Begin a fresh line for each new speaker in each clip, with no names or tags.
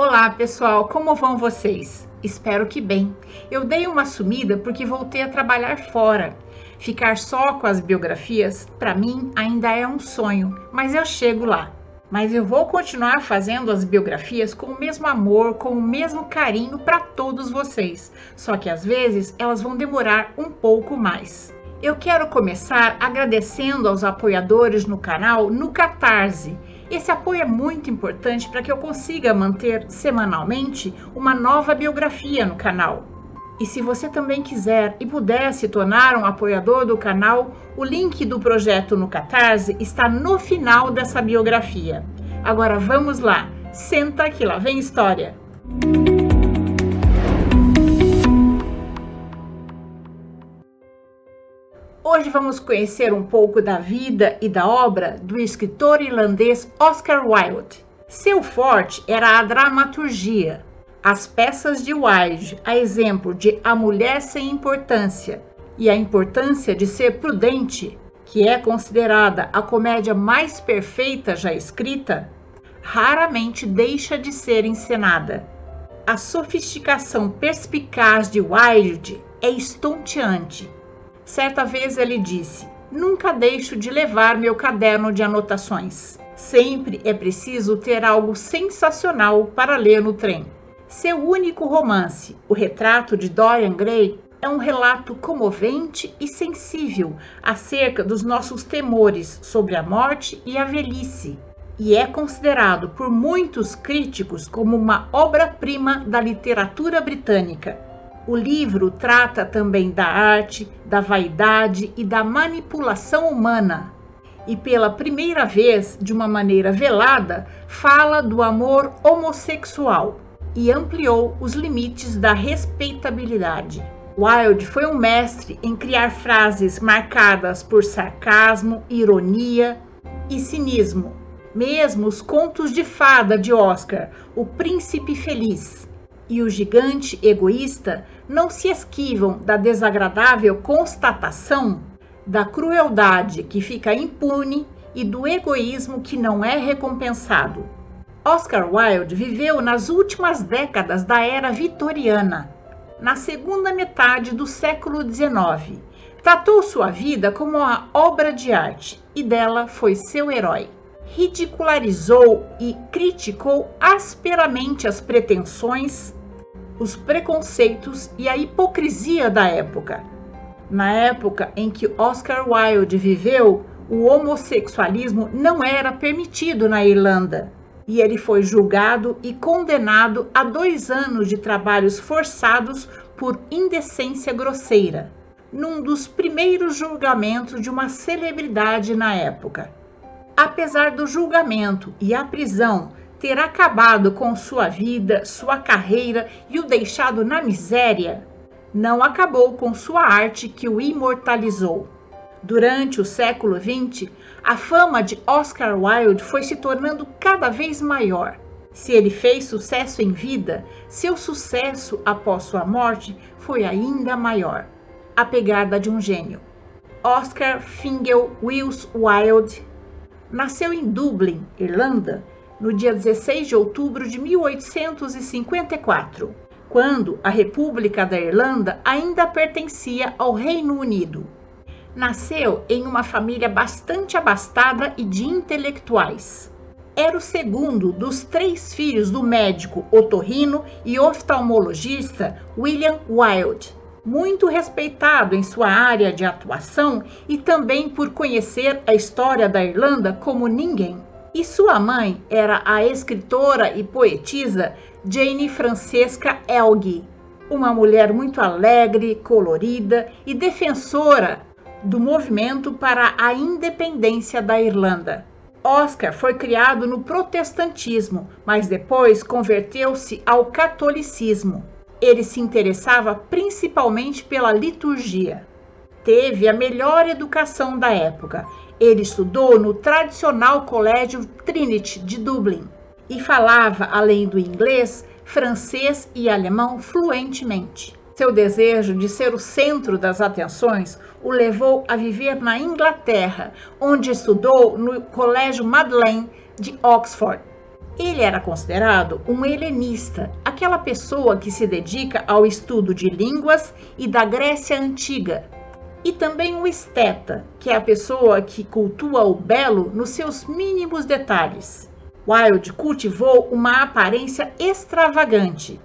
Olá pessoal, como vão vocês? Espero que bem. Eu dei uma sumida porque voltei a trabalhar fora. Ficar só com as biografias, para mim, ainda é um sonho, mas eu chego lá. Mas eu vou continuar fazendo as biografias com o mesmo amor, com o mesmo carinho para todos vocês. Só que às vezes elas vão demorar um pouco mais. Eu quero começar agradecendo aos apoiadores no canal no Catarse esse apoio é muito importante para que eu consiga manter semanalmente uma nova biografia no canal. E se você também quiser e puder se tornar um apoiador do canal, o link do projeto no Catarse está no final dessa biografia. Agora vamos lá, senta que lá vem história. Hoje vamos conhecer um pouco da vida e da obra do escritor irlandês Oscar Wilde. Seu forte era a dramaturgia. As peças de Wilde, a exemplo de A Mulher Sem Importância e A Importância de Ser Prudente, que é considerada a comédia mais perfeita já escrita, raramente deixa de ser encenada. A sofisticação perspicaz de Wilde é estonteante Certa vez ele disse: Nunca deixo de levar meu caderno de anotações. Sempre é preciso ter algo sensacional para ler no trem. Seu único romance, O Retrato de Dorian Gray, é um relato comovente e sensível acerca dos nossos temores sobre a morte e a velhice, e é considerado por muitos críticos como uma obra-prima da literatura britânica. O livro trata também da arte, da vaidade e da manipulação humana. E pela primeira vez, de uma maneira velada, fala do amor homossexual e ampliou os limites da respeitabilidade. Wilde foi um mestre em criar frases marcadas por sarcasmo, ironia e cinismo. Mesmo os contos de fada de Oscar, O Príncipe Feliz e O Gigante Egoísta, não se esquivam da desagradável constatação da crueldade que fica impune e do egoísmo que não é recompensado. Oscar Wilde viveu nas últimas décadas da era vitoriana, na segunda metade do século XIX. Tratou sua vida como uma obra de arte e dela foi seu herói. Ridicularizou e criticou asperamente as pretensões os preconceitos e a hipocrisia da época. Na época em que Oscar Wilde viveu, o homossexualismo não era permitido na Irlanda e ele foi julgado e condenado a dois anos de trabalhos forçados por indecência grosseira, num dos primeiros julgamentos de uma celebridade na época. Apesar do julgamento e a prisão ter acabado com sua vida, sua carreira e o deixado na miséria, não acabou com sua arte que o imortalizou. Durante o século XX, a fama de Oscar Wilde foi se tornando cada vez maior. Se ele fez sucesso em vida, seu sucesso após sua morte foi ainda maior. A pegada de um gênio. Oscar Fingal Wills Wilde nasceu em Dublin, Irlanda, no dia 16 de outubro de 1854, quando a República da Irlanda ainda pertencia ao Reino Unido. Nasceu em uma família bastante abastada e de intelectuais. Era o segundo dos três filhos do médico otorrino e oftalmologista William Wilde, muito respeitado em sua área de atuação e também por conhecer a história da Irlanda como ninguém. E sua mãe era a escritora e poetisa Jane Francesca Elgin, uma mulher muito alegre, colorida e defensora do movimento para a independência da Irlanda. Oscar foi criado no protestantismo, mas depois converteu-se ao catolicismo. Ele se interessava principalmente pela liturgia. Teve a melhor educação da época ele estudou no tradicional Colégio Trinity de Dublin e falava, além do inglês, francês e alemão fluentemente. Seu desejo de ser o centro das atenções o levou a viver na Inglaterra, onde estudou no Colégio Madeleine de Oxford. Ele era considerado um helenista, aquela pessoa que se dedica ao estudo de línguas e da Grécia Antiga. E também o esteta, que é a pessoa que cultua o belo nos seus mínimos detalhes. Wilde cultivou uma aparência extravagante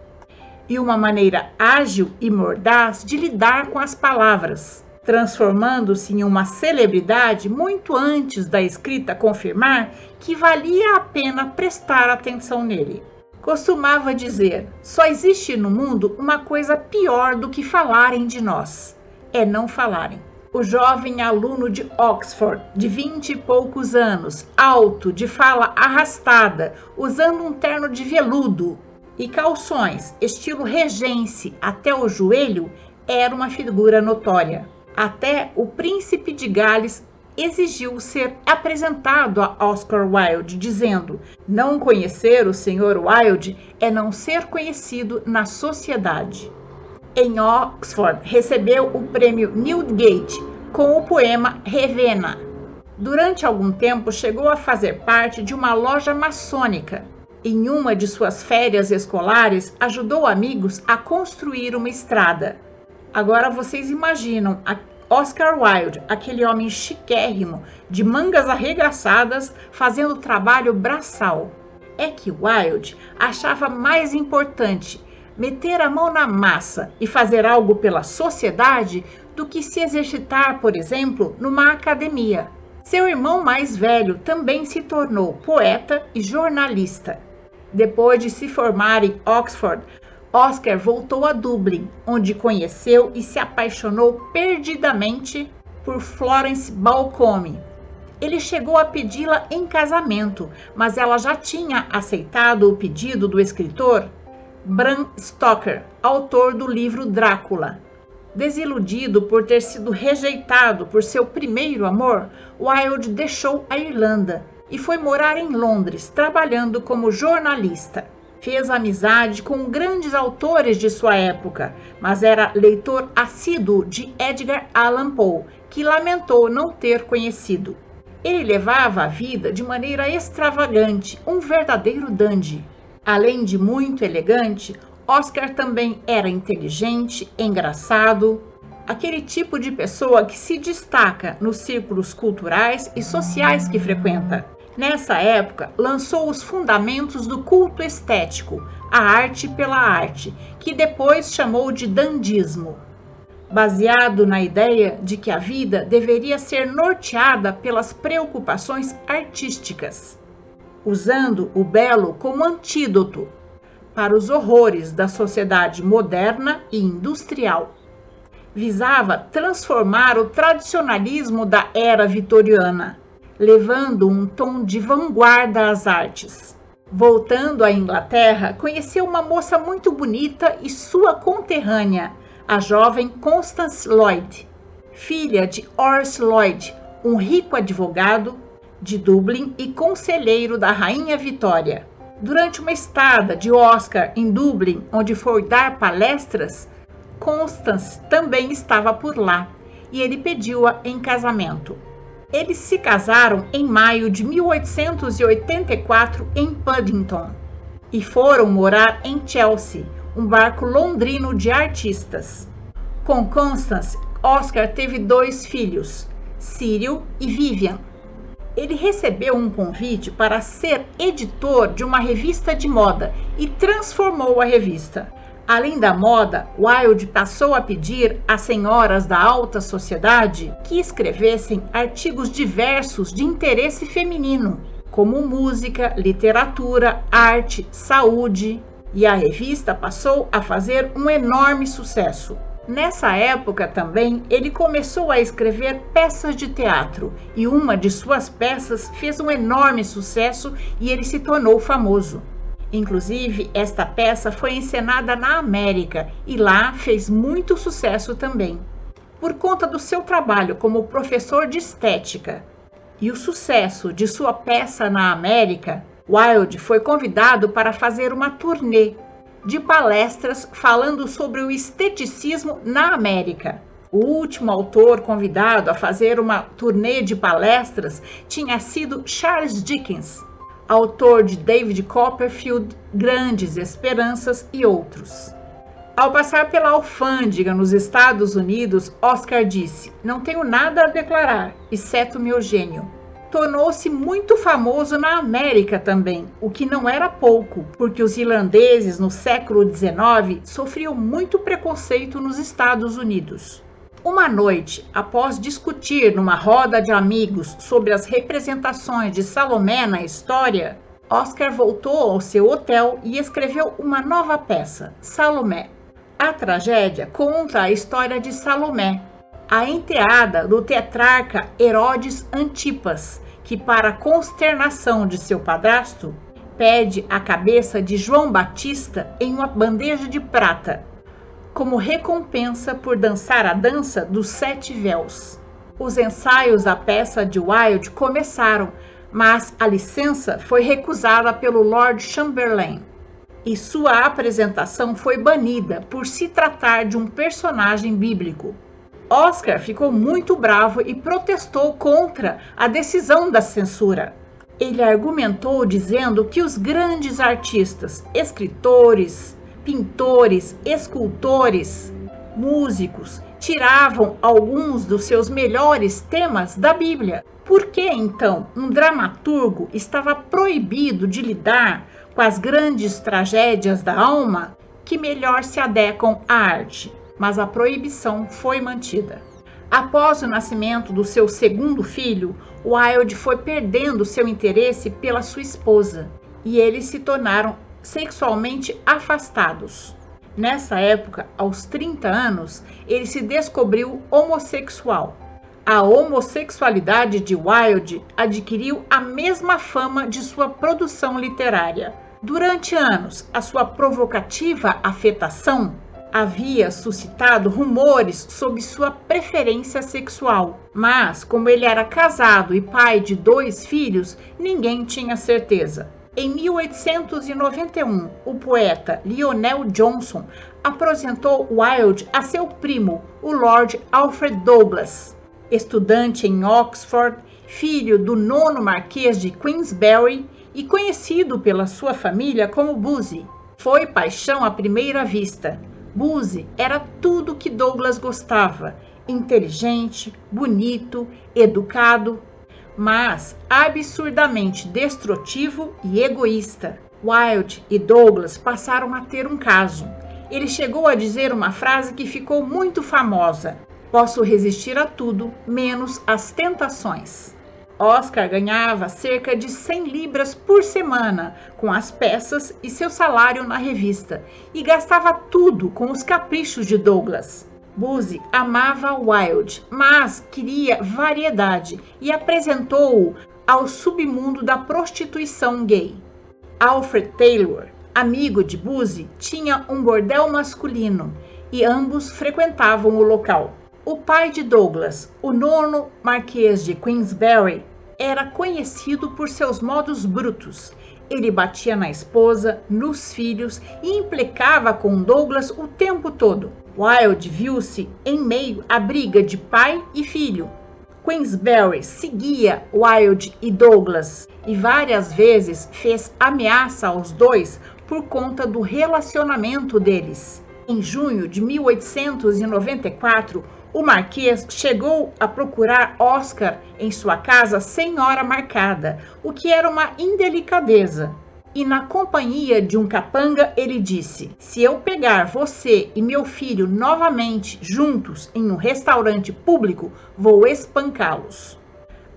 e uma maneira ágil e mordaz de lidar com as palavras, transformando-se em uma celebridade muito antes da escrita confirmar que valia a pena prestar atenção nele. Costumava dizer: só existe no mundo uma coisa pior do que falarem de nós: é não falarem. O jovem aluno de Oxford, de vinte e poucos anos, alto, de fala arrastada, usando um terno de veludo e calções, estilo regense até o joelho, era uma figura notória. Até o príncipe de Gales exigiu ser apresentado a Oscar Wilde, dizendo: Não conhecer o Sr. Wilde é não ser conhecido na sociedade. Em Oxford, recebeu o prêmio Newgate com o poema Ravenna. Durante algum tempo, chegou a fazer parte de uma loja maçônica. Em uma de suas férias escolares, ajudou amigos a construir uma estrada. Agora vocês imaginam Oscar Wilde, aquele homem chiquérrimo, de mangas arregaçadas, fazendo trabalho braçal. É que Wilde achava mais importante meter a mão na massa e fazer algo pela sociedade do que se exercitar, por exemplo, numa academia. Seu irmão mais velho também se tornou poeta e jornalista. Depois de se formar em Oxford, Oscar voltou a Dublin, onde conheceu e se apaixonou perdidamente por Florence Balcome. Ele chegou a pedi-la em casamento, mas ela já tinha aceitado o pedido do escritor Bram Stoker, autor do livro Drácula. Desiludido por ter sido rejeitado por seu primeiro amor, Wilde deixou a Irlanda e foi morar em Londres, trabalhando como jornalista fez amizade com grandes autores de sua época, mas era leitor assíduo de Edgar Allan Poe, que lamentou não ter conhecido. Ele levava a vida de maneira extravagante, um verdadeiro dandy. Além de muito elegante, Oscar também era inteligente, engraçado, aquele tipo de pessoa que se destaca nos círculos culturais e sociais que frequenta. Nessa época, lançou os fundamentos do culto estético, a arte pela arte, que depois chamou de dandismo, baseado na ideia de que a vida deveria ser norteada pelas preocupações artísticas, usando o belo como antídoto para os horrores da sociedade moderna e industrial. Visava transformar o tradicionalismo da era vitoriana levando um tom de vanguarda às artes. Voltando à Inglaterra, conheceu uma moça muito bonita e sua conterrânea, a jovem Constance Lloyd, filha de Horace Lloyd, um rico advogado de Dublin e conselheiro da Rainha Vitória. Durante uma estada de Oscar em Dublin, onde foi dar palestras, Constance também estava por lá e ele pediu-a em casamento. Eles se casaram em maio de 1884 em Paddington e foram morar em Chelsea, um barco londrino de artistas. Com Constance, Oscar teve dois filhos, Cyril e Vivian. Ele recebeu um convite para ser editor de uma revista de moda e transformou a revista. Além da moda, Wilde passou a pedir às senhoras da alta sociedade que escrevessem artigos diversos de interesse feminino, como música, literatura, arte, saúde, e a revista passou a fazer um enorme sucesso. Nessa época também ele começou a escrever peças de teatro e uma de suas peças fez um enorme sucesso e ele se tornou famoso. Inclusive, esta peça foi encenada na América e lá fez muito sucesso também. Por conta do seu trabalho como professor de estética e o sucesso de sua peça na América, Wilde foi convidado para fazer uma turnê de palestras falando sobre o esteticismo na América. O último autor convidado a fazer uma turnê de palestras tinha sido Charles Dickens, autor de David Copperfield, Grandes Esperanças e outros. Ao passar pela alfândega nos Estados Unidos, Oscar disse: Não tenho nada a declarar, exceto meu gênio. Tornou-se muito famoso na América também, o que não era pouco, porque os irlandeses no século XIX sofriam muito preconceito nos Estados Unidos. Uma noite, após discutir numa roda de amigos sobre as representações de Salomé na história, Oscar voltou ao seu hotel e escreveu uma nova peça, Salomé. A tragédia conta a história de Salomé, a enteada do tetrarca Herodes Antipas, que, para consternação de seu padrasto, pede a cabeça de João Batista em uma bandeja de prata, como recompensa por dançar a dança dos sete véus. Os ensaios da peça de Wilde começaram, mas a licença foi recusada pelo Lord Chamberlain e sua apresentação foi banida por se tratar de um personagem bíblico. Oscar ficou muito bravo e protestou contra a decisão da censura. Ele argumentou dizendo que os grandes artistas, escritores, pintores, escultores, músicos, tiravam alguns dos seus melhores temas da Bíblia. Por que então um dramaturgo estava proibido de lidar com as grandes tragédias da alma que melhor se adequam à arte, mas a proibição foi mantida. Após o nascimento do seu segundo filho, Wilde foi perdendo seu interesse pela sua esposa e eles se tornaram sexualmente afastados. Nessa época, aos 30 anos, ele se descobriu homossexual. A homossexualidade de Wilde adquiriu a mesma fama de sua produção literária. Durante anos, a sua provocativa afetação havia suscitado rumores sobre sua preferência sexual, mas, como ele era casado e pai de dois filhos, ninguém tinha certeza. Em 1891, o poeta Lionel Johnson apresentou Wilde a seu primo, o Lord Alfred Douglas. Estudante em Oxford, filho do nono Marquês de Queensberry e conhecido pela sua família como Buzzy. Foi paixão à primeira vista. Buzzy era tudo que Douglas gostava: inteligente, bonito, educado, mas absurdamente destrutivo e egoísta. Wilde e Douglas passaram a ter um caso. Ele chegou a dizer uma frase que ficou muito famosa: Posso resistir a tudo, menos às tentações. Oscar ganhava cerca de 100 libras por semana com as peças e seu salário na revista e gastava tudo com os caprichos de Douglas. Buzzy amava Wilde, mas queria variedade e apresentou-o ao submundo da prostituição gay. Alfred Taylor, amigo de Buzzy, tinha um bordel masculino e ambos frequentavam o local. O pai de Douglas, o nono Marquês de Queensberry, era conhecido por seus modos brutos. Ele batia na esposa, nos filhos e implicava com Douglas o tempo todo. Wilde viu-se em meio à briga de pai e filho. Queensberry seguia Wilde e Douglas e várias vezes fez ameaça aos dois por conta do relacionamento deles. Em junho de 1894, o Marquês chegou a procurar Oscar em sua casa sem hora marcada, o que era uma indelicadeza. E na companhia de um capanga, ele disse: Se eu pegar você e meu filho novamente juntos em um restaurante público, vou espancá-los.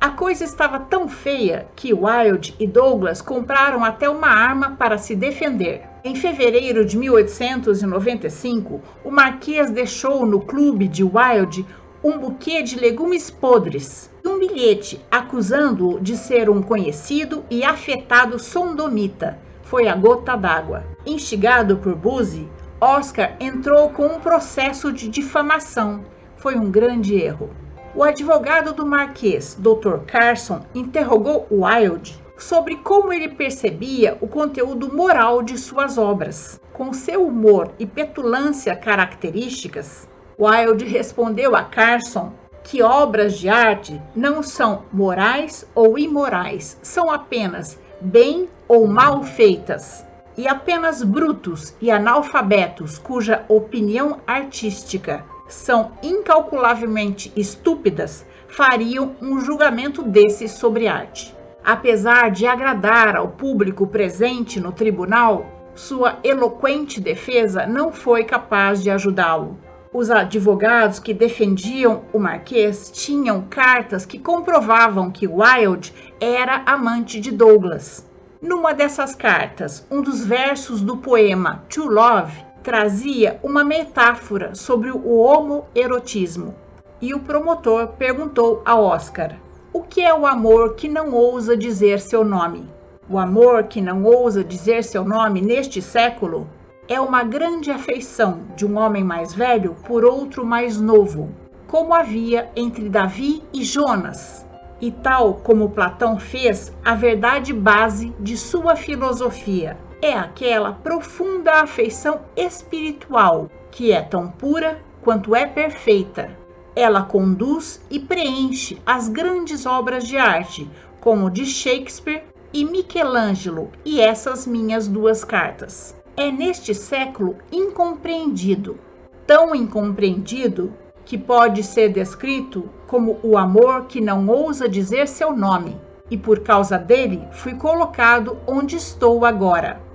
A coisa estava tão feia que Wilde e Douglas compraram até uma arma para se defender. Em fevereiro de 1895, o Marquês deixou no clube de Wilde um buquê de legumes podres e um bilhete acusando-o de ser um conhecido e afetado sondomita. Foi a gota d'água. Instigado por Buzzi, Oscar entrou com um processo de difamação. Foi um grande erro. O advogado do Marquês, Dr. Carson, interrogou Wilde sobre como ele percebia o conteúdo moral de suas obras. Com seu humor e petulância características, Wilde respondeu a Carson que obras de arte não são morais ou imorais, são apenas bem ou mal feitas, e apenas brutos e analfabetos cuja opinião artística são incalculavelmente estúpidas fariam um julgamento desse sobre arte. Apesar de agradar ao público presente no tribunal, sua eloquente defesa não foi capaz de ajudá-lo. Os advogados que defendiam o Marquês tinham cartas que comprovavam que Wilde era amante de Douglas. Numa dessas cartas, um dos versos do poema To Love trazia uma metáfora sobre o homoerotismo. E o promotor perguntou a Oscar: O que é o amor que não ousa dizer seu nome? O amor que não ousa dizer seu nome neste século é uma grande afeição de um homem mais velho por outro mais novo, como havia entre Davi e Jonas, e tal como Platão fez a verdade base de sua filosofia é aquela profunda afeição espiritual que é tão pura quanto é perfeita. Ela conduz e preenche as grandes obras de arte, como de Shakespeare e Michelangelo e essas minhas duas cartas. É neste século incompreendido, tão incompreendido que pode ser descrito como o amor que não ousa dizer seu nome, e por causa dele fui colocado onde estou agora.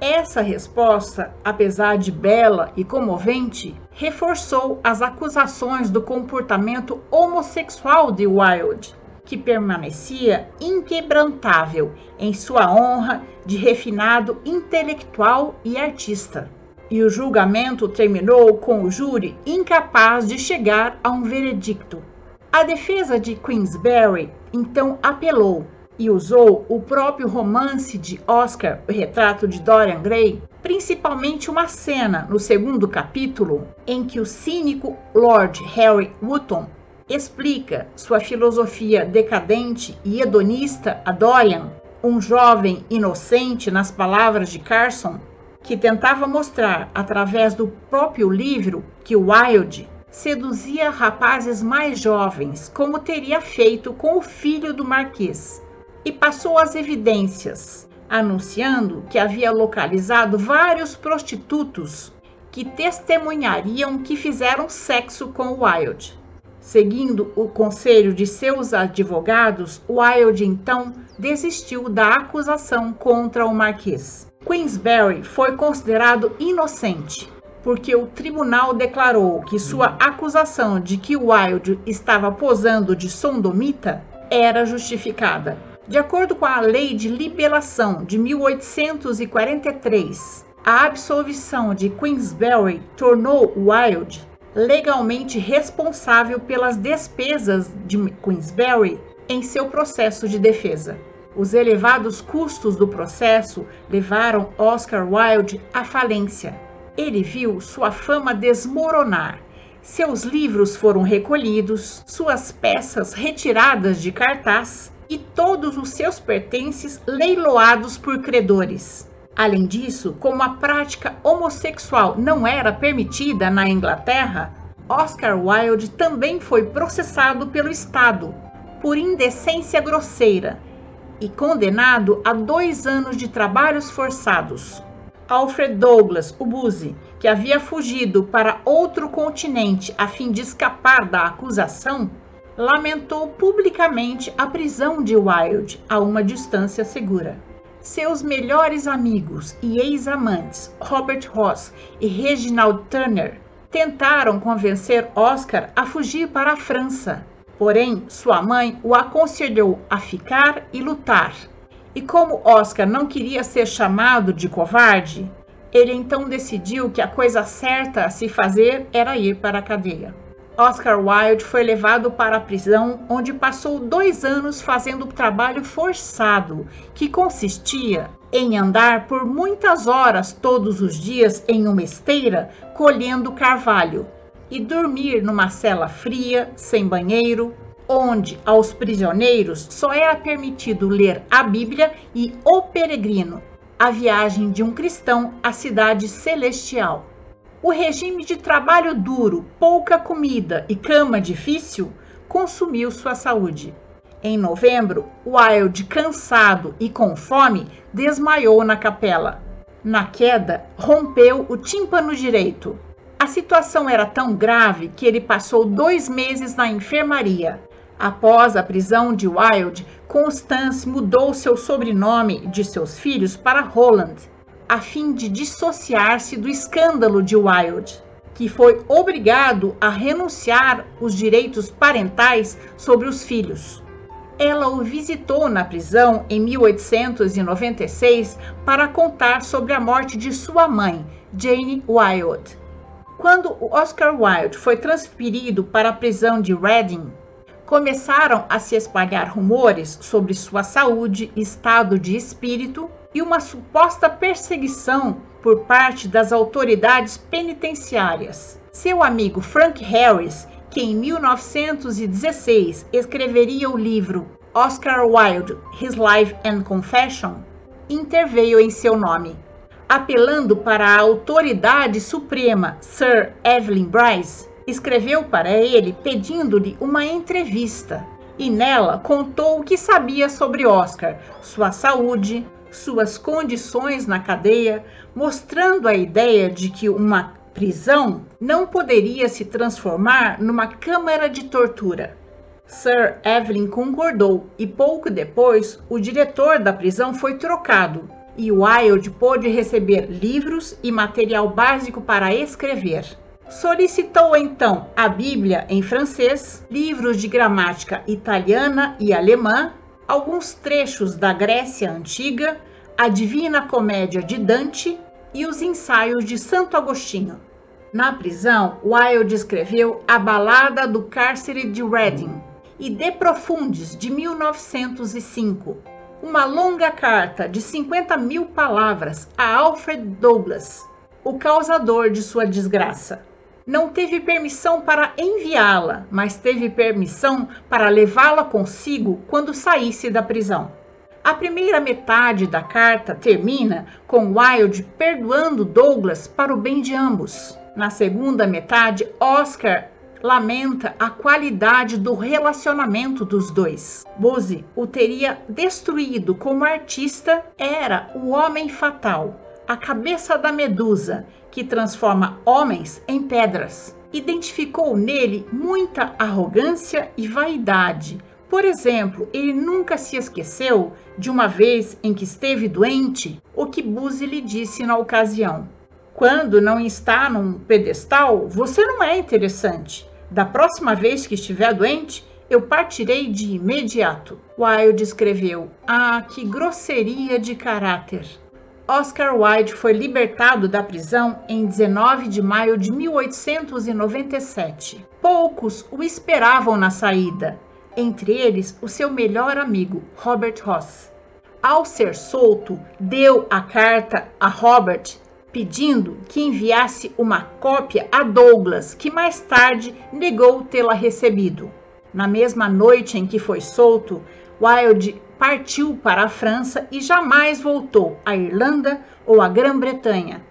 Essa resposta, apesar de bela e comovente, reforçou as acusações do comportamento homossexual de Wilde, que permanecia inquebrantável em sua honra de refinado intelectual e artista. E o julgamento terminou com o júri incapaz de chegar a um veredicto. A defesa de Queensberry então apelou e usou o próprio romance de Oscar, O Retrato de Dorian Gray, principalmente uma cena no segundo capítulo em que o cínico Lord Harry Wotton explica sua filosofia decadente e hedonista a Dorian, um jovem inocente nas palavras de Carson, que tentava mostrar através do próprio livro que Wilde seduzia rapazes mais jovens, como teria feito com o filho do marquês e passou as evidências, anunciando que havia localizado vários prostitutos que testemunhariam que fizeram sexo com Wilde. Seguindo o conselho de seus advogados, Wilde então desistiu da acusação contra o Marquês. Queensberry foi considerado inocente, porque o tribunal declarou que sua acusação de que Wilde estava posando de sondomita era justificada. De acordo com a Lei de Libelação de 1843, a absolvição de Queensberry tornou Wilde legalmente responsável pelas despesas de Queensberry em seu processo de defesa. Os elevados custos do processo levaram Oscar Wilde à falência. Ele viu sua fama desmoronar. Seus livros foram recolhidos, suas peças retiradas de cartaz e todos os seus pertences leiloados por credores. Além disso, como a prática homossexual não era permitida na Inglaterra, Oscar Wilde também foi processado pelo Estado por indecência grosseira e condenado a dois anos de trabalhos forçados. Alfred Douglas, o Buzi, que havia fugido para outro continente a fim de escapar da acusação, lamentou publicamente a prisão de Wilde a uma distância segura. Seus melhores amigos e ex-amantes, Robert Ross e Reginald Turner, tentaram convencer Oscar a fugir para a França. Porém, sua mãe o aconselhou a ficar e lutar. E como Oscar não queria ser chamado de covarde, ele então decidiu que a coisa certa a se fazer era ir para a cadeia. Oscar Wilde foi levado para a prisão, onde passou dois anos fazendo trabalho forçado, que consistia em andar por muitas horas todos os dias em uma esteira colhendo carvalho e dormir numa cela fria, sem banheiro, onde aos prisioneiros só era permitido ler a Bíblia e O Peregrino, a viagem de um cristão à cidade celestial. O regime de trabalho duro, pouca comida e cama difícil consumiu sua saúde. Em novembro, Wilde, cansado e com fome, desmaiou na capela. Na queda, rompeu o tímpano direito. A situação era tão grave que ele passou dois meses na enfermaria. Após a prisão de Wilde, Constance mudou seu sobrenome de seus filhos para Holland, a fim de dissociar-se do escândalo de Wilde, que foi obrigado a renunciar os direitos parentais sobre os filhos ela o visitou na prisão em 1896 para contar sobre a morte de sua mãe, Jane Wilde. Quando Oscar Wilde foi transferido para a prisão de Reading, começaram a se espalhar rumores sobre sua saúde, estado de espírito e uma suposta perseguição por parte das autoridades penitenciárias. Seu amigo Frank Harris que em 1916 escreveria o livro Oscar Wilde, His Life and Confession, interveio em seu nome, apelando para a autoridade suprema Sir Evelyn Bryce, escreveu para ele pedindo-lhe uma entrevista e nela contou o que sabia sobre Oscar, sua saúde, suas condições na cadeia, mostrando a ideia de que uma prisão não poderia se transformar numa câmara de tortura. Sir Evelyn concordou e pouco depois o diretor da prisão foi trocado e Wilde pôde receber livros e material básico para escrever. Solicitou então a Bíblia em francês, livros de gramática italiana e alemã, alguns trechos da Grécia Antiga, a Divina Comédia de Dante e os ensaios de Santo Agostinho. Na prisão, Wilde escreveu A Balada do Cárcere de Reading e De Profundis, de 1905, uma longa carta de 50 mil palavras a Alfred Douglas, o causador de sua desgraça. Não teve permissão para enviá-la, mas teve permissão para levá-la consigo quando saísse da prisão. A primeira metade da carta termina com Wilde perdoando Douglas para o bem de ambos. Na segunda metade, Oscar lamenta a qualidade do relacionamento dos dois. Bose o teria destruído como artista, era o homem fatal, a cabeça da medusa que transforma homens em pedras. Identificou nele muita arrogância e vaidade. Por exemplo, ele nunca se esqueceu de uma vez em que esteve doente, o que Buse lhe disse na ocasião quando não está num pedestal, você não é interessante. Da próxima vez que estiver doente, eu partirei de imediato. Wilde escreveu: Ah, que grosseria de caráter! Oscar Wilde foi libertado da prisão em 19 de maio de 1897. Poucos o esperavam na saída, entre eles o seu melhor amigo, Robert Ross. Ao ser solto, deu a carta a Robert pedindo que enviasse uma cópia a Douglas, que mais tarde negou tê-la recebido. Na mesma noite em que foi solto, Wilde partiu para a França e jamais voltou à Irlanda ou à Grã-Bretanha.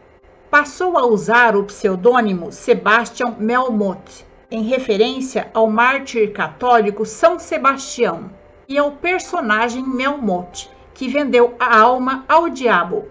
Passou a usar o pseudônimo Sebastian Melmoth, em referência ao mártir católico São Sebastião, e ao personagem Melmoth, que vendeu a alma ao diabo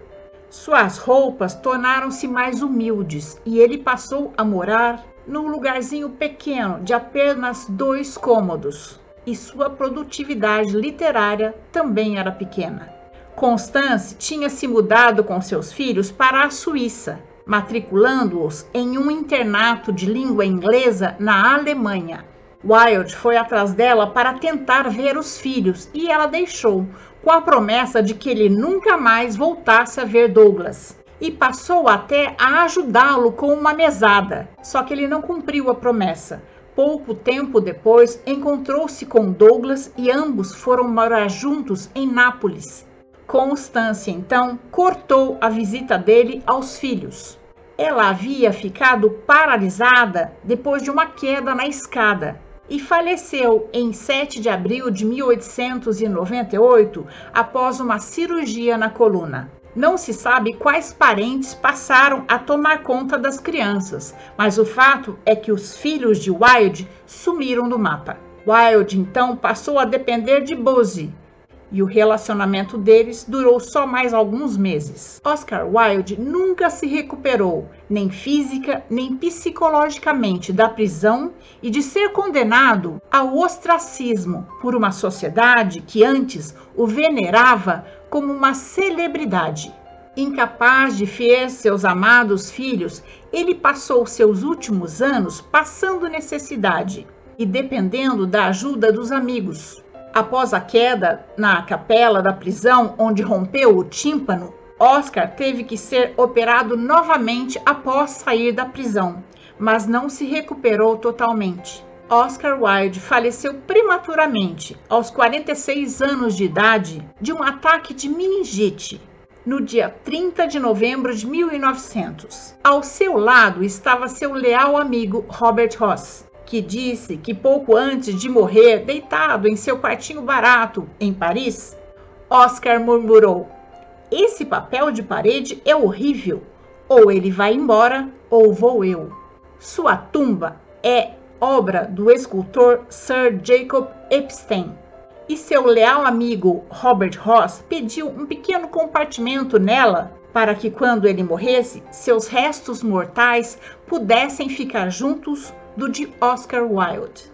suas roupas tornaram-se mais humildes e ele passou a morar num lugarzinho pequeno de apenas dois cômodos. E sua produtividade literária também era pequena. Constance tinha se mudado com seus filhos para a Suíça, matriculando-os em um internato de língua inglesa na Alemanha. Wilde foi atrás dela para tentar ver os filhos e ela deixou, com a promessa de que ele nunca mais voltasse a ver Douglas. E passou até a ajudá-lo com uma mesada, só que ele não cumpriu a promessa. Pouco tempo depois, encontrou-se com Douglas e ambos foram morar juntos em Nápoles. Constância, então, cortou a visita dele aos filhos. Ela havia ficado paralisada depois de uma queda na escada e faleceu em 7 de abril de 1898 após uma cirurgia na coluna. Não se sabe quais parentes passaram a tomar conta das crianças, mas o fato é que os filhos de Wilde sumiram do mapa. Wilde então passou a depender de Bose, e o relacionamento deles durou só mais alguns meses. Oscar Wilde nunca se recuperou, nem física nem psicologicamente, da prisão e de ser condenado ao ostracismo por uma sociedade que antes o venerava como uma celebridade. Incapaz de ver seus amados filhos, ele passou seus últimos anos passando necessidade e dependendo da ajuda dos amigos. Após a queda na capela da prisão, onde rompeu o tímpano, Oscar teve que ser operado novamente após sair da prisão, mas não se recuperou totalmente. Oscar Wilde faleceu prematuramente, aos 46 anos de idade, de um ataque de meningite, no dia 30 de novembro de 1900. Ao seu lado estava seu leal amigo Robert Ross, que disse que pouco antes de morrer, deitado em seu quartinho barato em Paris, Oscar murmurou: Esse papel de parede é horrível. Ou ele vai embora, ou vou eu. Sua tumba é obra do escultor Sir Jacob Epstein. E seu leal amigo Robert Ross pediu um pequeno compartimento nela para que, quando ele morresse, seus restos mortais pudessem ficar juntos do de Oscar Wilde.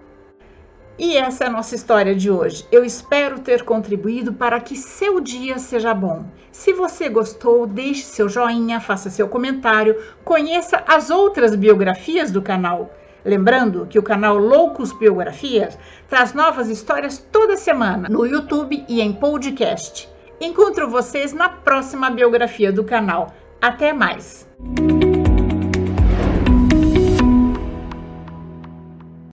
E essa é a nossa história de hoje. Eu espero ter contribuído para que seu dia seja bom. Se você gostou, deixe seu joinha, faça seu comentário, conheça as outras biografias do canal. Lembrando que o canal Loucos Biografias traz novas histórias toda semana no YouTube e em podcast. Encontro vocês na próxima biografia do canal. Até mais!